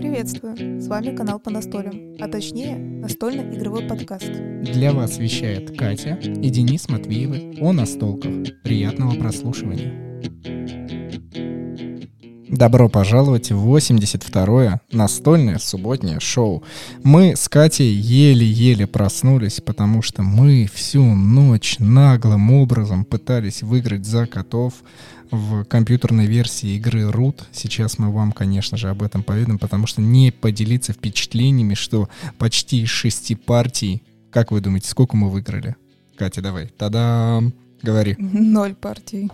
Приветствую! С вами канал по настолям, а точнее настольно-игровой подкаст. Для вас вещает Катя и Денис Матвеевы о настолках. Приятного прослушивания. Добро пожаловать в 82-е настольное субботнее шоу. Мы с Катей еле-еле проснулись, потому что мы всю ночь наглым образом пытались выиграть за котов в компьютерной версии игры Root. Сейчас мы вам, конечно же, об этом поведаем, потому что не поделиться впечатлениями, что почти из шести партий, как вы думаете, сколько мы выиграли? Катя, давай. Тогда говори. Ноль партий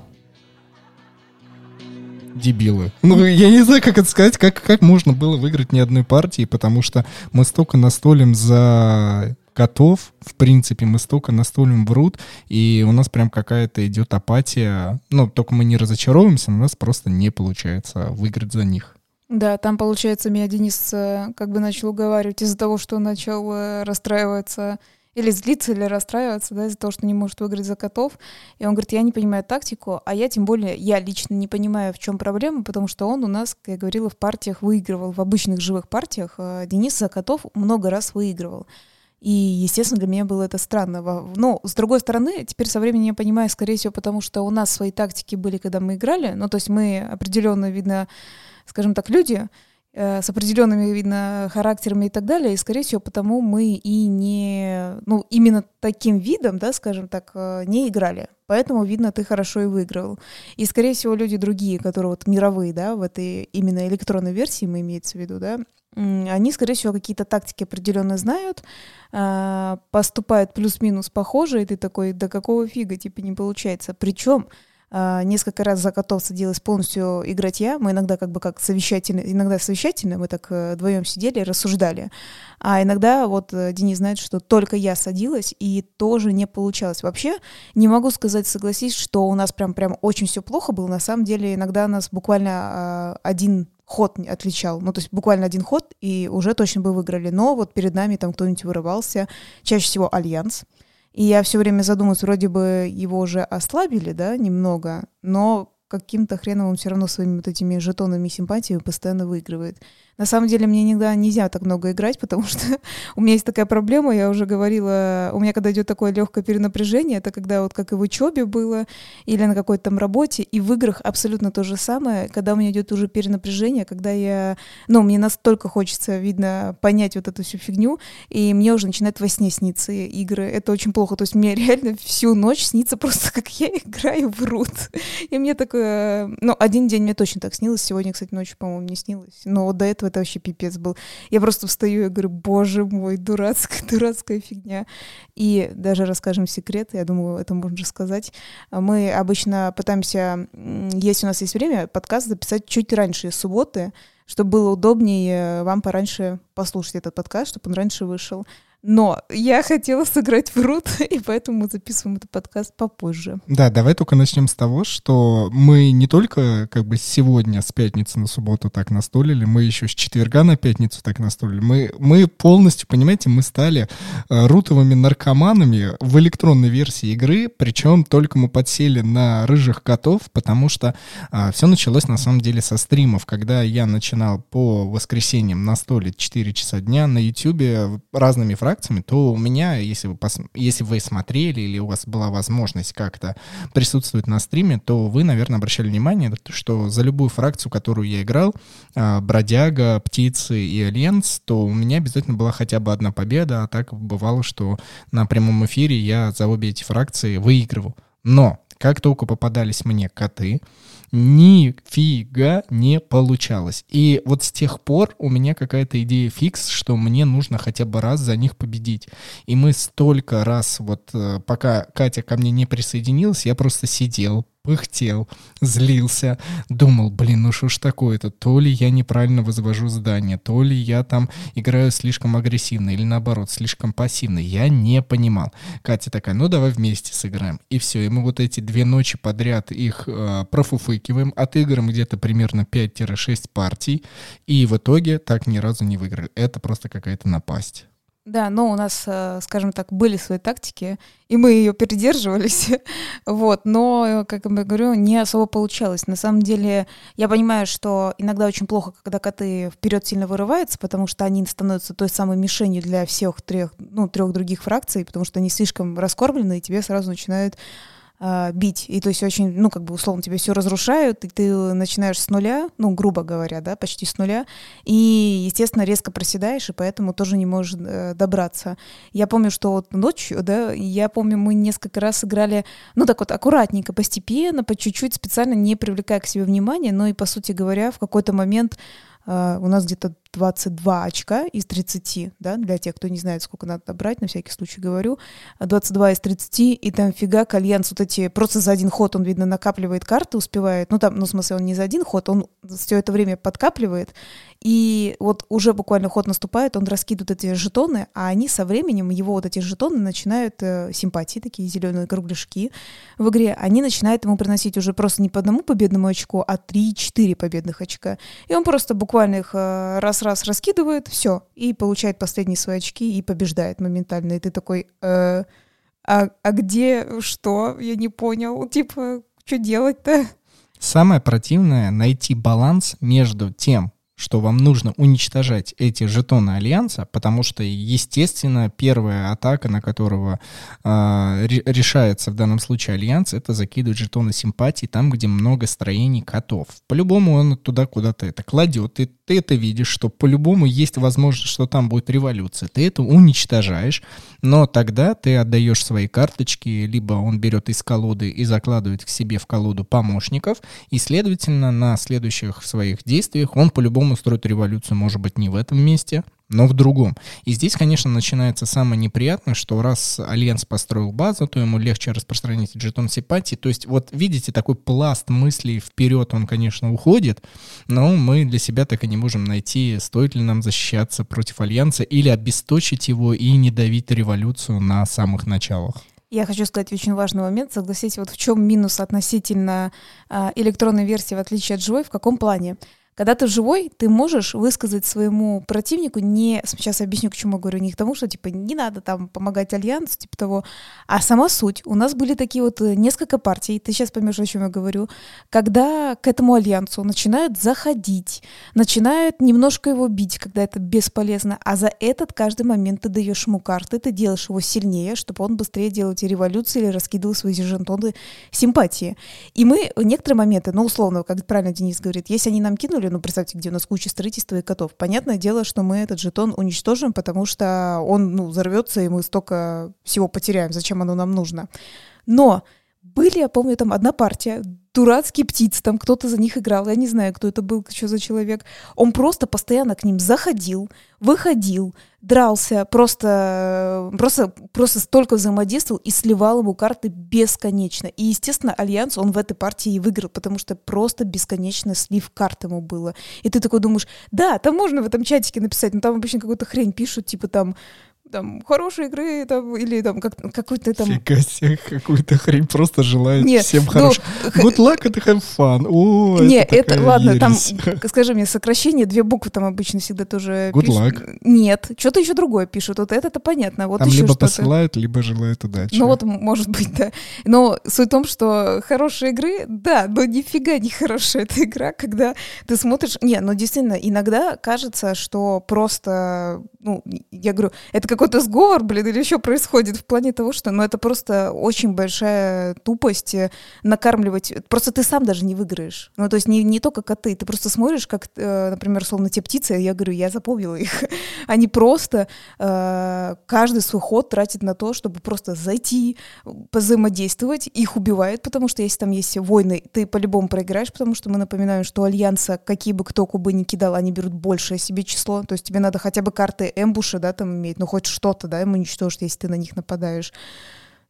дебилы. Ну, я не знаю, как это сказать, как, как можно было выиграть ни одной партии, потому что мы столько настолим за котов, в принципе, мы столько настолим в рут, и у нас прям какая-то идет апатия. Ну, только мы не разочаровываемся, но у нас просто не получается выиграть за них. Да, там, получается, меня Денис э, как бы начал уговаривать из-за того, что он начал э, расстраиваться или злиться, или расстраиваться, да, из-за того, что не может выиграть за котов. И он говорит, я не понимаю тактику, а я тем более, я лично не понимаю, в чем проблема, потому что он у нас, как я говорила, в партиях выигрывал, в обычных живых партиях. А Денис за котов много раз выигрывал. И, естественно, для меня было это странно. Но, с другой стороны, теперь со временем я понимаю, скорее всего, потому что у нас свои тактики были, когда мы играли. Ну, то есть мы определенно, видно, скажем так, люди, Э, с определенными, видно, характерами и так далее, и, скорее всего, потому мы и не, ну, именно таким видом, да, скажем так, э, не играли. Поэтому, видно, ты хорошо и выиграл. И, скорее всего, люди другие, которые вот мировые, да, в этой именно электронной версии, мы имеется в виду, да, они, скорее всего, какие-то тактики определенно знают, э, поступают плюс-минус похоже, и ты такой, да какого фига, типа, не получается. Причем а, несколько раз за котов садилась полностью играть я. Мы иногда как бы как совещательно, иногда совещательно, мы так э, вдвоем сидели, рассуждали. А иногда вот э, Денис знает, что только я садилась, и тоже не получалось. Вообще не могу сказать, согласись, что у нас прям прям очень все плохо было. На самом деле иногда нас буквально э, один ход отличал. Ну, то есть буквально один ход, и уже точно бы выиграли. Но вот перед нами там кто-нибудь вырывался. Чаще всего Альянс. И я все время задумываюсь, вроде бы его уже ослабили, да, немного, но каким-то хреном он все равно своими вот этими жетонами симпатии постоянно выигрывает. На самом деле мне иногда нельзя так много играть, потому что у меня есть такая проблема, я уже говорила, у меня когда идет такое легкое перенапряжение, это когда вот как и в учебе было, или на какой-то там работе, и в играх абсолютно то же самое, когда у меня идет уже перенапряжение, когда я, ну, мне настолько хочется, видно, понять вот эту всю фигню, и мне уже начинает во сне сниться игры. Это очень плохо, то есть мне реально всю ночь снится просто, как я играю в рут. И мне такое, ну, один день мне точно так снилось, сегодня, кстати, ночью, по-моему, не снилось, но до этого это вообще пипец был. Я просто встаю и говорю, боже мой, дурацкая, дурацкая фигня. И даже расскажем секрет, я думаю, это можно сказать. Мы обычно пытаемся, если у нас есть время, подкаст записать чуть раньше субботы, чтобы было удобнее вам пораньше послушать этот подкаст, чтобы он раньше вышел. Но я хотела сыграть в Рут, и поэтому мы записываем этот подкаст попозже. Да, давай только начнем с того, что мы не только как бы сегодня с пятницы на субботу так настолили, мы еще с четверга на пятницу так настолили. Мы, мы полностью, понимаете, мы стали э, рутовыми наркоманами в электронной версии игры, причем только мы подсели на рыжих котов, потому что э, все началось на самом деле со стримов, когда я начинал по воскресеньям настолить 4 часа дня на YouTube разными фразами фракциями, то у меня, если вы, пос... если вы смотрели или у вас была возможность как-то присутствовать на стриме, то вы, наверное, обращали внимание, что за любую фракцию, которую я играл, а, Бродяга, Птицы и Альянс, то у меня обязательно была хотя бы одна победа, а так бывало, что на прямом эфире я за обе эти фракции выигрывал. Но как только попадались мне коты, нифига не получалось. И вот с тех пор у меня какая-то идея фикс, что мне нужно хотя бы раз за них победить. И мы столько раз, вот э, пока Катя ко мне не присоединилась, я просто сидел, пыхтел, злился, думал, блин, ну что ж такое-то, то ли я неправильно возвожу здание, то ли я там играю слишком агрессивно или наоборот, слишком пассивно, я не понимал. Катя такая, ну давай вместе сыграем. И все, и мы вот эти две ночи подряд их э, профуфыкиваем, отыграем где-то примерно 5-6 партий, и в итоге так ни разу не выиграли. Это просто какая-то напасть. Да, но у нас, э, скажем так, были свои тактики, и мы ее придерживались, вот, но, как я говорю, не особо получалось. На самом деле, я понимаю, что иногда очень плохо, когда коты вперед сильно вырываются, потому что они становятся той самой мишенью для всех трех, ну, трех других фракций, потому что они слишком раскормлены, и тебе сразу начинают э, бить. И то есть очень, ну, как бы условно тебе все разрушают, и ты начинаешь с нуля, ну, грубо говоря, да, почти с нуля, и, естественно, резко проседаешь, и поэтому тоже не можешь э, добраться. Я помню, что вот ночью, да, я помню, мы несколько раз играли, ну, так вот, аккуратненько, постепенно, по чуть-чуть, специально не привлекая к себе внимания, но и, по сути говоря, в какой-то момент э, у нас где-то 22 очка из 30, да, для тех, кто не знает, сколько надо набрать, на всякий случай говорю, 22 из 30, и там фига альянс вот эти, просто за один ход он, видно, накапливает карты, успевает, ну там, ну в смысле он не за один ход, он все это время подкапливает, и вот уже буквально ход наступает, он раскидывает эти жетоны, а они со временем, его вот эти жетоны начинают, э, симпатии, такие зеленые кругляшки в игре, они начинают ему приносить уже просто не по одному победному очку, а 3-4 победных очка. И он просто буквально их э, раз-раз раскидывает, все, и получает последние свои очки и побеждает моментально. И ты такой, э, а, а где что? Я не понял. Типа, что делать-то? Самое противное — найти баланс между тем, что вам нужно уничтожать эти жетоны Альянса, потому что, естественно, первая атака, на которого э, решается в данном случае Альянс, это закидывать жетоны симпатии там, где много строений котов. По-любому он туда куда-то это кладет, и ты это видишь, что по-любому есть возможность, что там будет революция. Ты это уничтожаешь, но тогда ты отдаешь свои карточки, либо он берет из колоды и закладывает к себе в колоду помощников, и, следовательно, на следующих своих действиях он по-любому строит революцию, может быть, не в этом месте, но в другом. И здесь, конечно, начинается самое неприятное, что раз Альянс построил базу, то ему легче распространить жетон симпатии. То есть вот видите, такой пласт мыслей вперед, он, конечно, уходит, но мы для себя так и не можем найти, стоит ли нам защищаться против Альянса или обесточить его и не давить революцию на самых началах. Я хочу сказать очень важный момент. Согласитесь, вот в чем минус относительно э, электронной версии, в отличие от живой, в каком плане? Когда ты живой, ты можешь высказать своему противнику не... Сейчас объясню, к чему говорю. Не к тому, что, типа, не надо там помогать альянсу, типа того. А сама суть. У нас были такие вот э, несколько партий, ты сейчас поймешь, о чем я говорю, когда к этому альянсу начинают заходить, начинают немножко его бить, когда это бесполезно, а за этот каждый момент ты даешь ему карты, ты делаешь его сильнее, чтобы он быстрее делал эти революции или раскидывал свои жетоны симпатии. И мы некоторые моменты, ну, условно, как правильно Денис говорит, если они нам кинули, ну, представьте, где у нас куча строительства и котов. Понятное дело, что мы этот жетон уничтожим, потому что он, ну, взорвется, и мы столько всего потеряем. Зачем оно нам нужно? Но были, я помню, там одна партия, дурацкие птицы, там кто-то за них играл, я не знаю, кто это был, что за человек. Он просто постоянно к ним заходил, выходил, дрался, просто, просто, просто столько взаимодействовал и сливал ему карты бесконечно. И, естественно, Альянс, он в этой партии и выиграл, потому что просто бесконечно слив карт ему было. И ты такой думаешь, да, там можно в этом чатике написать, но там обычно какую-то хрень пишут, типа там, там, хорошей игры, там, или там, как, какой-то там... Фига себе, какую-то хрень просто желает Нет, всем ну, хорошего. Good luck and have fun. О, Не, это, это ладно, ересь. там, скажи мне, сокращение, две буквы там обычно всегда тоже Good пишут. luck. Нет, что-то еще другое пишут, вот это-то понятно. Вот там либо посылают, либо желают удачи. Ну вот, может быть, да. Но суть в том, что хорошие игры, да, но нифига не хорошая эта игра, когда ты смотришь... Не, ну действительно, иногда кажется, что просто, ну, я говорю, это как какой-то сговор, блин, или еще происходит в плане того, что, ну, это просто очень большая тупость э, накармливать. Просто ты сам даже не выиграешь. Ну, то есть не, не только коты. Ты просто смотришь, как, э, например, словно те птицы, я говорю, я запомнила их. Они просто э, каждый свой ход тратит на то, чтобы просто зайти, взаимодействовать, их убивает, потому что если там есть войны, ты по-любому проиграешь, потому что мы напоминаем, что Альянса, какие бы кто кубы ни кидал, они берут большее себе число. То есть тебе надо хотя бы карты эмбуша, да, там иметь, ну хоть что-то, да, им уничтожить, если ты на них нападаешь.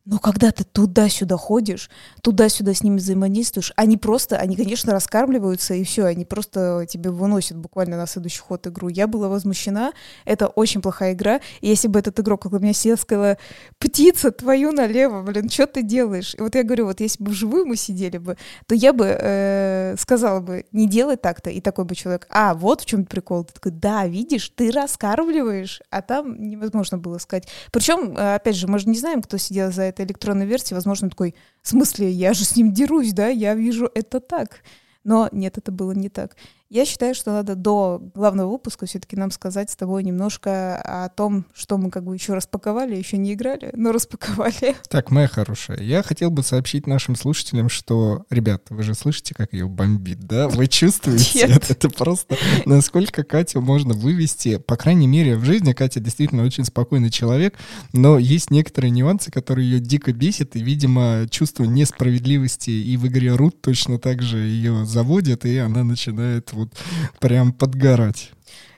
Но когда ты туда-сюда ходишь, туда-сюда с ними взаимодействуешь, они просто, они, конечно, раскармливаются, и все, они просто тебе выносят буквально на следующий ход игру. Я была возмущена, это очень плохая игра, и если бы этот игрок около меня сидел, сказала, птица, твою налево, блин, что ты делаешь? И вот я говорю, вот если бы вживую мы сидели бы, то я бы э, сказала бы, не делай так-то, и такой бы человек, а, вот в чем прикол. Ты такой, да, видишь, ты раскармливаешь, а там невозможно было сказать. Причем, э, опять же, мы же не знаем, кто сидел за этой электронной версии, возможно, такой, в смысле, я же с ним дерусь, да, я вижу это так. Но нет, это было не так. Я считаю, что надо до главного выпуска все-таки нам сказать с тобой немножко о том, что мы как бы еще распаковали, еще не играли, но распаковали. Так, моя хорошая, я хотел бы сообщить нашим слушателям, что, ребят, вы же слышите, как ее бомбит, да? Вы чувствуете это? Это просто насколько Катю можно вывести. По крайней мере, в жизни Катя действительно очень спокойный человек, но есть некоторые нюансы, которые ее дико бесит, и, видимо, чувство несправедливости и в игре Рут точно так же ее заводит, и она начинает вот прям подгорать.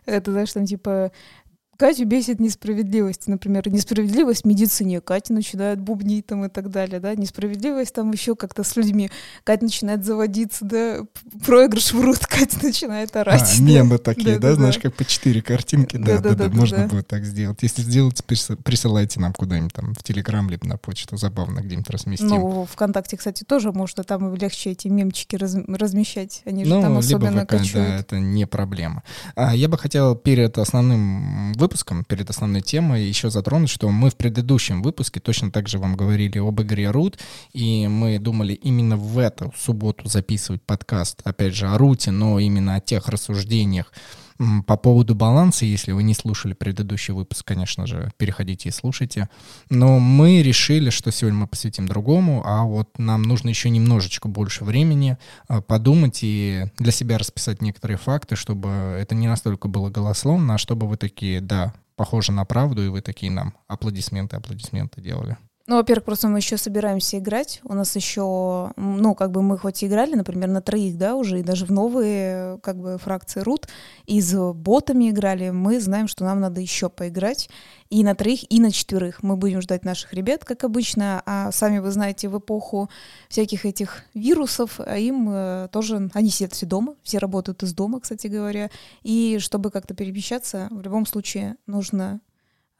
Это, знаешь, там типа Катю бесит несправедливость, например, несправедливость в медицине. Катя начинает бубнить там и так далее, да, несправедливость там еще как-то с людьми. Катя начинает заводиться, да, проигрыш врут, Катя начинает орать. А, мемы такие, да, да, знаешь, как по четыре картинки, да, да, да, можно будет так сделать. Если сделать, присылайте нам куда-нибудь там в Телеграм, либо на почту, забавно где-нибудь разместим. Ну, ВКонтакте, кстати, тоже можно там легче эти мемчики размещать, они же ну, там особенно либо ВК, да, это не проблема. А, я бы хотел перед основным выпуском выпуском, перед основной темой, еще затронуть, что мы в предыдущем выпуске точно так же вам говорили об игре Root, и мы думали именно в эту субботу записывать подкаст, опять же, о Руте, но именно о тех рассуждениях, по поводу баланса, если вы не слушали предыдущий выпуск, конечно же, переходите и слушайте. Но мы решили, что сегодня мы посвятим другому, а вот нам нужно еще немножечко больше времени а, подумать и для себя расписать некоторые факты, чтобы это не настолько было голословно, а чтобы вы такие, да, похоже на правду, и вы такие нам аплодисменты, аплодисменты делали. Ну, во-первых, просто мы еще собираемся играть. У нас еще, ну, как бы мы хоть и играли, например, на троих, да, уже, и даже в новые, как бы, фракции рут, и с ботами играли, мы знаем, что нам надо еще поиграть и на троих, и на четверых. Мы будем ждать наших ребят, как обычно, а сами вы знаете, в эпоху всяких этих вирусов, а им э, тоже, они сидят все дома, все работают из дома, кстати говоря, и чтобы как-то перемещаться, в любом случае нужно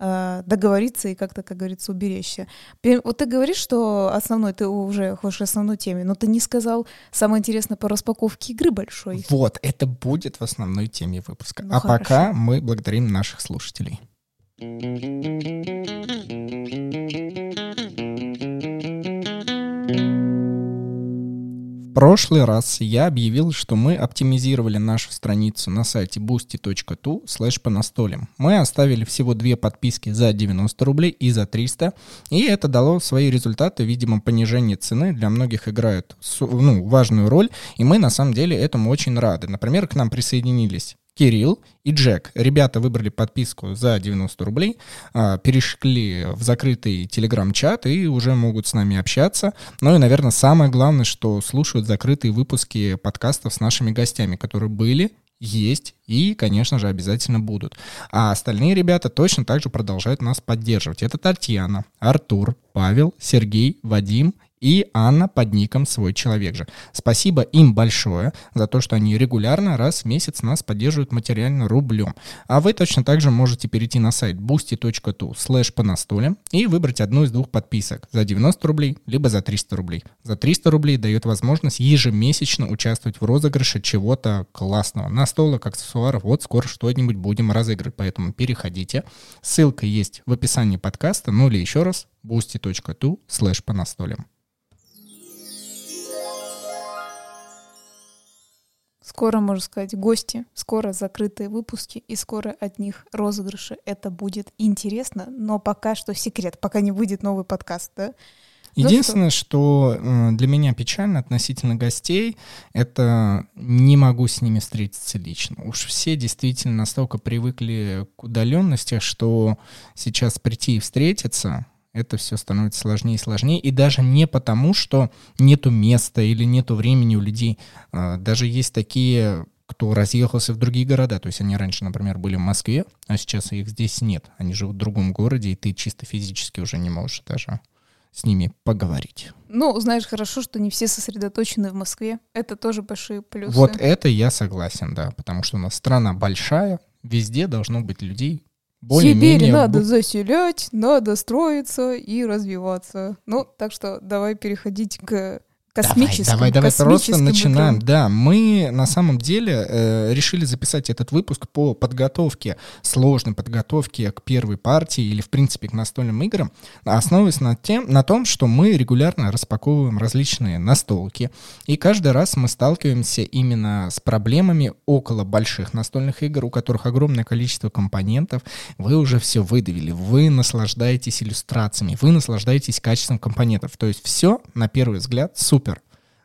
договориться и как-то, как говорится, уберечься. Вот ты говоришь, что основной, ты уже хочешь основной теме, но ты не сказал самое интересное по распаковке игры большой. Вот, это будет в основной теме выпуска. Ну, а хорошо. пока мы благодарим наших слушателей прошлый раз я объявил, что мы оптимизировали нашу страницу на сайте boosty.tu slash по. Мы оставили всего две подписки за 90 рублей и за 300, и это дало свои результаты, видимо, понижение цены для многих играет ну, важную роль, и мы на самом деле этому очень рады. Например, к нам присоединились Кирилл и Джек. Ребята выбрали подписку за 90 рублей, а, перешли в закрытый телеграм-чат и уже могут с нами общаться. Ну и, наверное, самое главное, что слушают закрытые выпуски подкастов с нашими гостями, которые были есть и, конечно же, обязательно будут. А остальные ребята точно так же продолжают нас поддерживать. Это Татьяна, Артур, Павел, Сергей, Вадим и Анна под ником «Свой человек же». Спасибо им большое за то, что они регулярно раз в месяц нас поддерживают материально рублем. А вы точно так же можете перейти на сайт boosty.tu слэш по настоле и выбрать одну из двух подписок за 90 рублей, либо за 300 рублей. За 300 рублей дает возможность ежемесячно участвовать в розыгрыше чего-то классного. Настолок, аксессуаров, вот скоро что-нибудь будем разыгрывать, поэтому переходите. Ссылка есть в описании подкаста, ну или еще раз boosty.tu слэш по настолям. Скоро, можно сказать, гости, скоро закрытые выпуски и скоро от них розыгрыши. Это будет интересно, но пока что секрет, пока не выйдет новый подкаст, да? Ну Единственное, что э, для меня печально относительно гостей, это не могу с ними встретиться лично. Уж все действительно настолько привыкли к удаленности, что сейчас прийти и встретиться, это все становится сложнее и сложнее. И даже не потому, что нету места или нету времени у людей. А, даже есть такие, кто разъехался в другие города. То есть они раньше, например, были в Москве, а сейчас их здесь нет. Они живут в другом городе, и ты чисто физически уже не можешь даже с ними поговорить. Ну, знаешь, хорошо, что не все сосредоточены в Москве. Это тоже большие плюсы. Вот это я согласен, да, потому что у нас страна большая, везде должно быть людей. Сибирь надо заселять, надо строиться и развиваться. Ну, так что давай переходить к космическим. Давай, давай, давай просто начинаем. Бытом. Да, мы на самом деле э, решили записать этот выпуск по подготовке, сложной подготовке к первой партии или, в принципе, к настольным играм, основываясь на, тем, на том, что мы регулярно распаковываем различные настолки, и каждый раз мы сталкиваемся именно с проблемами около больших настольных игр, у которых огромное количество компонентов. Вы уже все выдавили, вы наслаждаетесь иллюстрациями, вы наслаждаетесь качеством компонентов. То есть все, на первый взгляд, супер.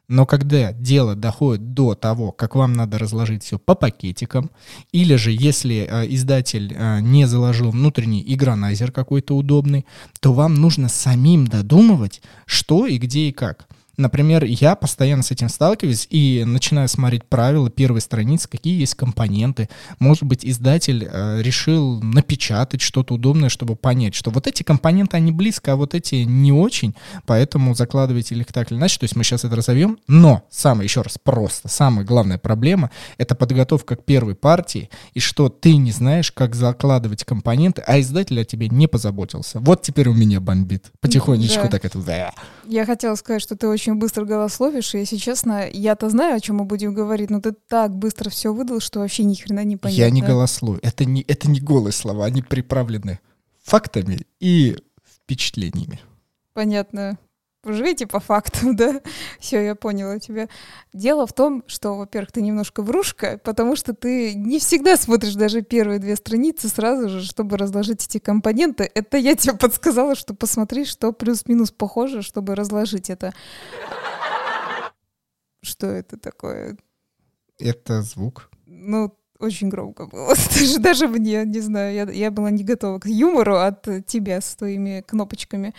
Но когда дело доходит до того, как вам надо разложить все по пакетикам, или же если э, издатель э, не заложил внутренний игронайзер какой-то удобный, то вам нужно самим додумывать, что и где и как. Например, я постоянно с этим сталкиваюсь и начинаю смотреть правила первой страницы, какие есть компоненты. Может быть, издатель э, решил напечатать что-то удобное, чтобы понять, что вот эти компоненты, они близко, а вот эти не очень, поэтому закладывайте их так или иначе. То есть мы сейчас это разовьем. Но, самое, еще раз, просто, самая главная проблема — это подготовка к первой партии, и что ты не знаешь, как закладывать компоненты, а издатель о тебе не позаботился. Вот теперь у меня бомбит. Потихонечку да. так это... Я хотела сказать, что ты очень очень быстро голословишь, и, если честно, я-то знаю, о чем мы будем говорить, но ты так быстро все выдал, что вообще ни хрена не понятно. Я не голословлю. Это не, это не голые слова, они приправлены фактами и впечатлениями. Понятно живите по фактам, да? Все, я поняла тебя. Дело в том, что, во-первых, ты немножко врушка, потому что ты не всегда смотришь даже первые две страницы сразу же, чтобы разложить эти компоненты. Это я тебе подсказала, что посмотри, что плюс-минус похоже, чтобы разложить это. Что это такое? Это звук. Ну, очень громко было. Даже, даже мне, не знаю, я, я была не готова к юмору от тебя с твоими кнопочками.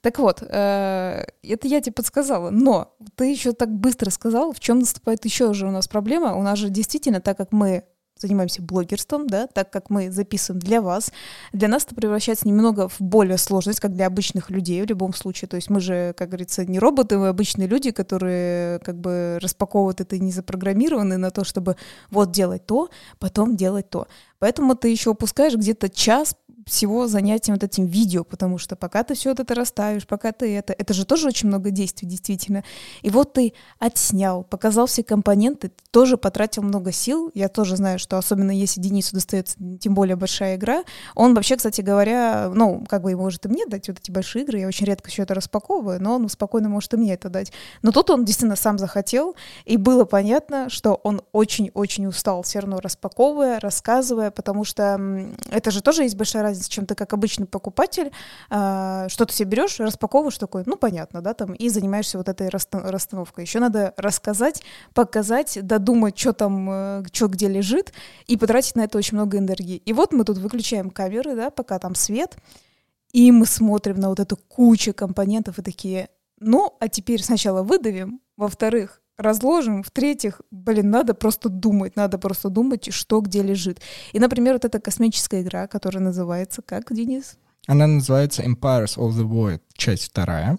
Так вот, э, это я тебе подсказала, но ты еще так быстро сказал, в чем наступает еще же у нас проблема. У нас же действительно, так как мы занимаемся блогерством, да, так как мы записываем для вас, для нас это превращается немного в более сложность, как для обычных людей в любом случае. То есть мы же, как говорится, не роботы, мы обычные люди, которые как бы распаковывают это и не запрограммированы на то, чтобы вот делать то, потом делать то. Поэтому ты еще упускаешь где-то час всего занятием вот этим видео, потому что пока ты все это расставишь, пока ты это, это же тоже очень много действий, действительно. И вот ты отснял, показал все компоненты, тоже потратил много сил. Я тоже знаю, что особенно если Денису достается тем более большая игра, он вообще, кстати говоря, ну, как бы может и мне дать вот эти большие игры, я очень редко все это распаковываю, но он спокойно может и мне это дать. Но тут он действительно сам захотел, и было понятно, что он очень-очень устал все равно распаковывая, рассказывая, потому что это же тоже есть большая разница разница, чем ты как обычный покупатель, э, что ты себе берешь, распаковываешь такой, ну понятно, да, там, и занимаешься вот этой расстановкой. Еще надо рассказать, показать, додумать, что там, э, что где лежит, и потратить на это очень много энергии. И вот мы тут выключаем камеры, да, пока там свет, и мы смотрим на вот эту кучу компонентов и такие, ну, а теперь сначала выдавим, во-вторых, разложим. В-третьих, блин, надо просто думать, надо просто думать, что где лежит. И, например, вот эта космическая игра, которая называется как, Денис? Она называется Empires of the Void, часть вторая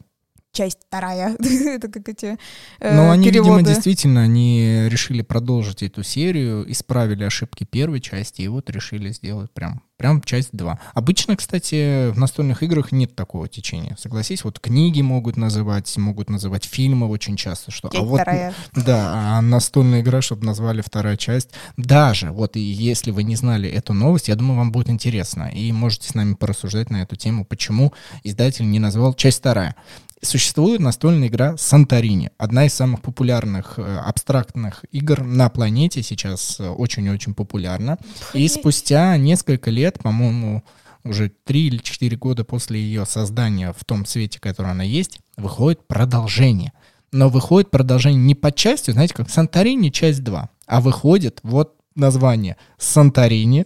часть вторая. это как эти э, Ну, они, переводы. видимо, действительно, они решили продолжить эту серию, исправили ошибки первой части, и вот решили сделать прям, прям часть 2. Обычно, кстати, в настольных играх нет такого течения. Согласись, вот книги могут называть, могут называть фильмы очень часто, что... Часть а вот, вторая. Да, а настольная игра, чтобы назвали вторая часть. Даже, вот и если вы не знали эту новость, я думаю, вам будет интересно, и можете с нами порассуждать на эту тему, почему издатель не назвал часть вторая. Существует настольная игра Санторини, одна из самых популярных э, абстрактных игр на планете сейчас э, очень-очень популярна. И спустя несколько лет, по-моему, уже три или четыре года после ее создания в том свете, который она есть, выходит продолжение. Но выходит продолжение не по части, знаете, как Санторини часть 2, а выходит вот название Санторини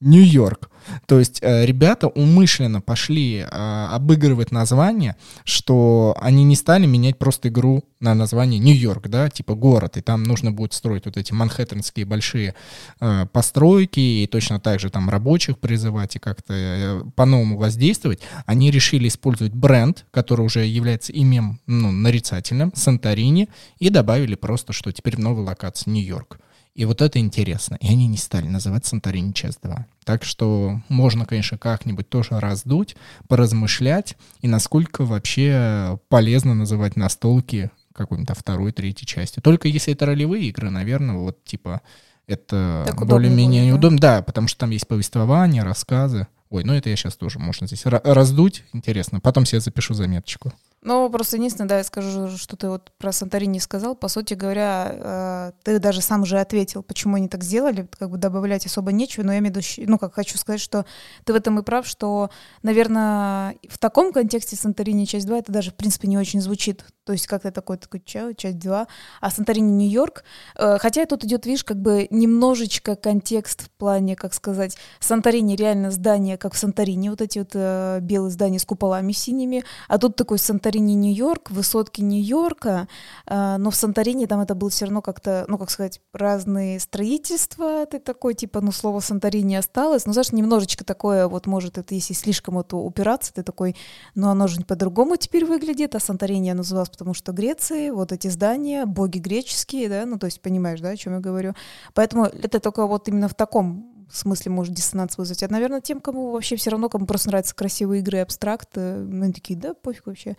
Нью-Йорк. То есть э, ребята умышленно пошли э, обыгрывать название, что они не стали менять просто игру на название Нью-Йорк, да, типа город, и там нужно будет строить вот эти манхэттенские большие э, постройки, и точно так же там рабочих призывать и как-то э, по-новому воздействовать. Они решили использовать бренд, который уже является именем ну, нарицательным, Санторини, и добавили просто, что теперь в новой локации Нью-Йорк. И вот это интересно. И они не стали называть Санторини часть 2. Так что можно, конечно, как-нибудь тоже раздуть, поразмышлять, и насколько вообще полезно называть настолки какой-нибудь второй, третьей части. Только если это ролевые игры, наверное, вот типа это более-менее неудобно. Да? да, потому что там есть повествование, рассказы. Ой, ну это я сейчас тоже можно здесь раздуть. Интересно. Потом себе запишу заметочку. Ну, просто единственное, да, я скажу, что ты вот про Санторини сказал. По сути говоря, э, ты даже сам уже ответил, почему они так сделали. Как бы добавлять особо нечего, но я имею в виду, ну, как хочу сказать, что ты в этом и прав, что, наверное, в таком контексте Санторини часть 2 это даже, в принципе, не очень звучит. То есть как-то такой, такой часть 2. А Санторини Нью-Йорк, э, хотя тут идет, видишь, как бы немножечко контекст в плане, как сказать, Санторини реально здание, как в Санторини, вот эти вот э, белые здания с куполами синими, а тут такой Санторини Нью-Йорк, высотки Нью-Йорка, э, но в Санторини там это было все равно как-то, ну, как сказать, разные строительства, ты такой, типа, ну, слово Санторини осталось, ну, знаешь, немножечко такое, вот, может, это если слишком это упираться, ты такой, ну, оно же по-другому теперь выглядит, а Санторини я называлась, потому что Греции, вот эти здания, боги греческие, да, ну, то есть, понимаешь, да, о чем я говорю, поэтому это только вот именно в таком смысле может диссонанс вызвать. А, наверное, тем, кому вообще все равно, кому просто нравятся красивые игры и абстракт, ну, они такие, да, пофиг вообще.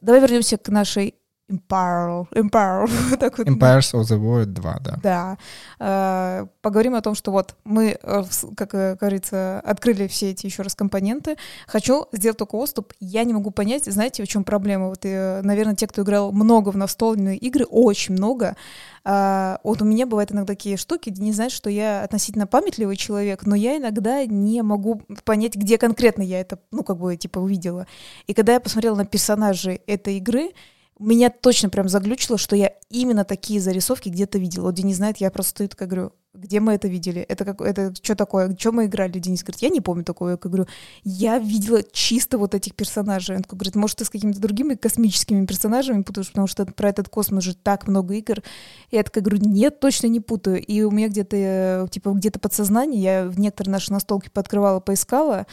Давай вернемся к нашей Empire, Empire, так вот. Empires of the World 2, да. Да. Э, поговорим о том, что вот мы, э, как э, говорится, открыли все эти еще раз компоненты. Хочу сделать только отступ. Я не могу понять, знаете, в чем проблема? Вот, наверное, те, кто играл много в настольные игры, очень много, вот у меня бывают иногда такие штуки, не знаешь, что я относительно памятливый человек, но я иногда не могу понять, где конкретно я это, ну, как бы, типа, увидела. И когда я посмотрела на персонажей этой игры, меня точно прям заглючило, что я именно такие зарисовки где-то видела. Вот Денис знает, я просто стою такая говорю, где мы это видели? Это, как, это что такое? Что мы играли? Денис говорит, я не помню такое. Я говорю, я видела чисто вот этих персонажей. Он такой говорит, может, ты с какими-то другими космическими персонажами путаешь, потому что про этот космос же так много игр. Я такая говорю, нет, точно не путаю. И у меня где-то, э, типа, где-то подсознание, я в некоторые наши настолки пооткрывала, поискала,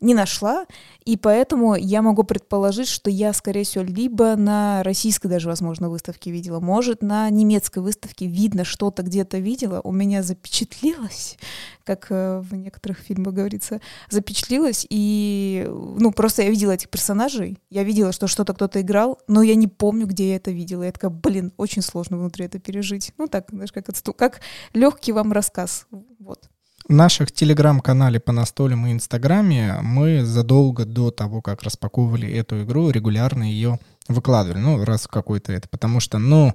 не нашла, и поэтому я могу предположить, что я, скорее всего, либо на российской даже, возможно, выставке видела, может, на немецкой выставке видно, что-то где-то видела, у меня запечатлелось, как э, в некоторых фильмах говорится, запечатлелось, и, ну, просто я видела этих персонажей, я видела, что что-то кто-то играл, но я не помню, где я это видела. Я такая, блин, очень сложно внутри это пережить. Ну, так, знаешь, как, отсту... как легкий вам рассказ. Вот. Наших телеграм-канале по настолям и инстаграме мы задолго до того, как распаковывали эту игру, регулярно ее выкладывали, ну, раз какой-то это, потому что, ну,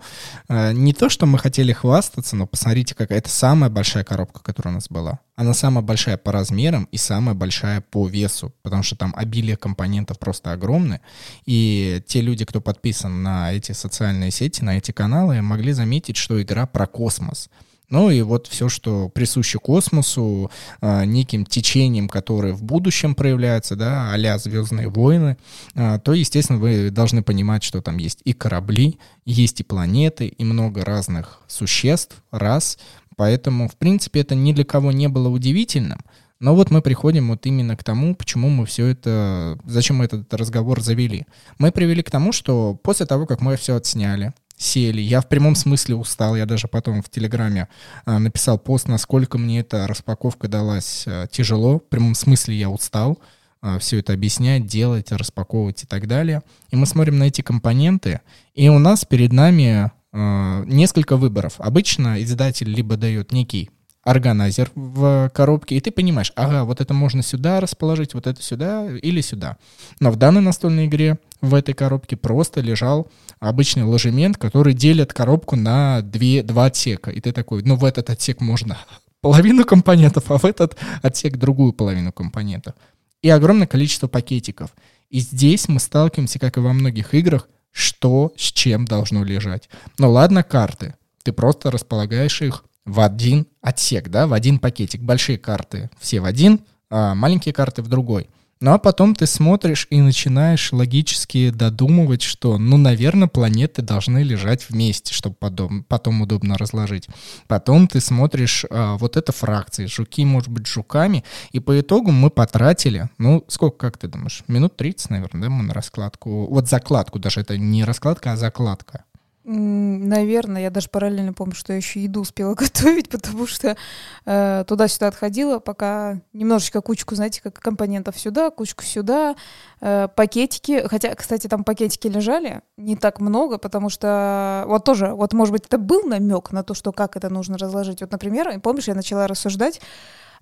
э, не то, что мы хотели хвастаться, но посмотрите, какая это самая большая коробка, которая у нас была. Она самая большая по размерам и самая большая по весу, потому что там обилие компонентов просто огромное, и те люди, кто подписан на эти социальные сети, на эти каналы, могли заметить, что игра про космос. Ну и вот все, что присуще космосу, э, неким течением, которое в будущем проявляется, да, а «Звездные войны», то, естественно, вы должны понимать, что там есть и корабли, есть и планеты, и много разных существ, раз. Поэтому, в принципе, это ни для кого не было удивительным. Но вот мы приходим вот именно к тому, почему мы все это, зачем мы этот разговор завели. Мы привели к тому, что после того, как мы все отсняли, сели. Я в прямом смысле устал. Я даже потом в Телеграме а, написал пост, насколько мне эта распаковка далась а, тяжело. В прямом смысле я устал а, все это объяснять, делать, распаковывать и так далее. И мы смотрим на эти компоненты, и у нас перед нами а, несколько выборов. Обычно издатель либо дает некий органайзер в коробке, и ты понимаешь, ага, вот это можно сюда расположить, вот это сюда или сюда. Но в данной настольной игре в этой коробке просто лежал обычный ложемент, который делит коробку на две, два отсека. И ты такой, ну в этот отсек можно половину компонентов, а в этот отсек другую половину компонентов. И огромное количество пакетиков. И здесь мы сталкиваемся, как и во многих играх, что с чем должно лежать. Ну ладно, карты. Ты просто располагаешь их в один отсек, да, в один пакетик. Большие карты все в один, а маленькие карты в другой. Ну а потом ты смотришь и начинаешь логически додумывать, что, ну, наверное, планеты должны лежать вместе, чтобы потом, потом удобно разложить. Потом ты смотришь, а, вот это фракции, жуки, может быть, жуками, и по итогу мы потратили, ну, сколько, как ты думаешь, минут 30, наверное, да, мы на раскладку, вот закладку даже, это не раскладка, а закладка. Наверное, я даже параллельно помню, что я еще еду успела готовить, потому что э, туда-сюда отходила, пока немножечко кучку, знаете, как компонентов сюда, кучку сюда, э, пакетики. Хотя, кстати, там пакетики лежали не так много, потому что вот тоже, вот может быть, это был намек на то, что как это нужно разложить. Вот, например, помнишь, я начала рассуждать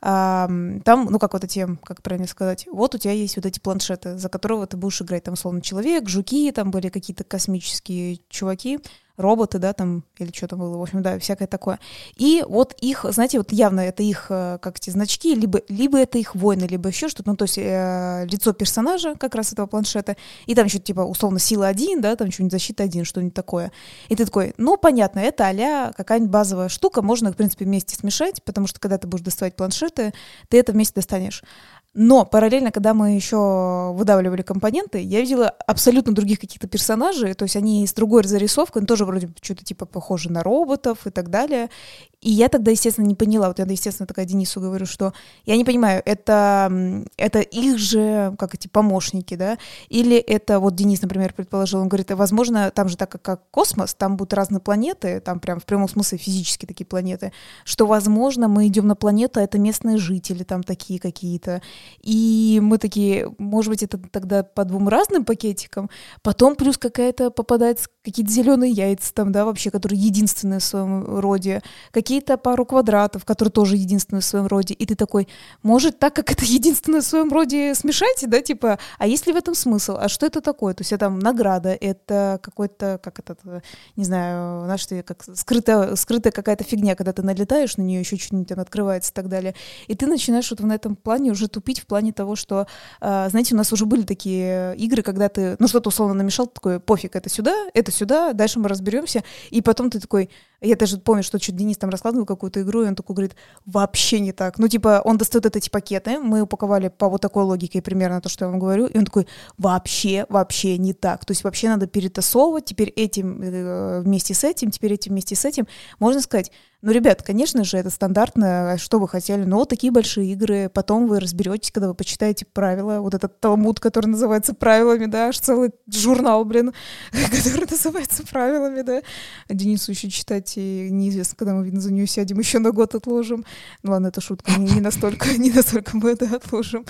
там, ну, как вот эти, как правильно сказать, вот у тебя есть вот эти планшеты, за которого ты будешь играть, там, условно, человек, жуки, там были какие-то космические чуваки, роботы, да, там, или что там было, в общем, да, всякое такое. И вот их, знаете, вот явно это их, э, как эти значки, либо, либо это их войны, либо еще что-то, ну, то есть э, лицо персонажа как раз этого планшета, и там еще, типа, условно, сила один, да, там что-нибудь защита один, что-нибудь такое. И ты такой, ну, понятно, это а какая-нибудь базовая штука, можно, в принципе, вместе смешать, потому что когда ты будешь доставать планшеты, ты это вместе достанешь. Но параллельно, когда мы еще выдавливали компоненты, я видела абсолютно других каких-то персонажей, то есть они с другой зарисовкой, но тоже вроде что-то типа похожи на роботов и так далее. И я тогда, естественно, не поняла. Вот я, естественно, такая Денису говорю, что я не понимаю, это, это их же, как эти помощники, да? Или это, вот Денис, например, предположил, он говорит, возможно, там же так как, как космос, там будут разные планеты, там прям в прямом смысле физически такие планеты, что, возможно, мы идем на планету, а это местные жители там такие какие-то. И мы такие, может быть, это тогда по двум разным пакетикам, потом плюс какая-то попадается какие-то зеленые яйца там, да, вообще, которые единственные в своем роде, какие-то пару квадратов, которые тоже единственные в своем роде, и ты такой, может, так как это единственное в своем роде, смешайте, да, типа, а есть ли в этом смысл, а что это такое? То есть это там награда, это какой-то, как это, не знаю, знаешь, ты как скрытая, скрытая какая-то фигня, когда ты налетаешь на нее, еще что-нибудь там открывается и так далее, и ты начинаешь вот на этом плане уже тупить в плане того, что, э, знаете, у нас уже были такие игры, когда ты, ну, что-то условно намешал, такой, пофиг, это сюда, это сюда, дальше мы разберемся, и потом ты такой, я даже помню, что что-то Денис там раскладывал какую-то игру, и он такой говорит, вообще не так. Ну, типа, он достает эти пакеты, мы упаковали по вот такой логике примерно то, что я вам говорю, и он такой, вообще, вообще не так. То есть вообще надо перетасовывать, теперь этим э, вместе с этим, теперь этим вместе с этим. Можно сказать, ну, ребят, конечно же, это стандартно, а что вы хотели, но вот такие большие игры, потом вы разберетесь, когда вы почитаете правила, вот этот талмуд, который называется правилами, да, аж целый журнал, блин, который называется правилами, да. Денису еще читать, и неизвестно, когда мы, за нее сядем, еще на год отложим. Ну ладно, это шутка, не, не настолько, не настолько мы это отложим.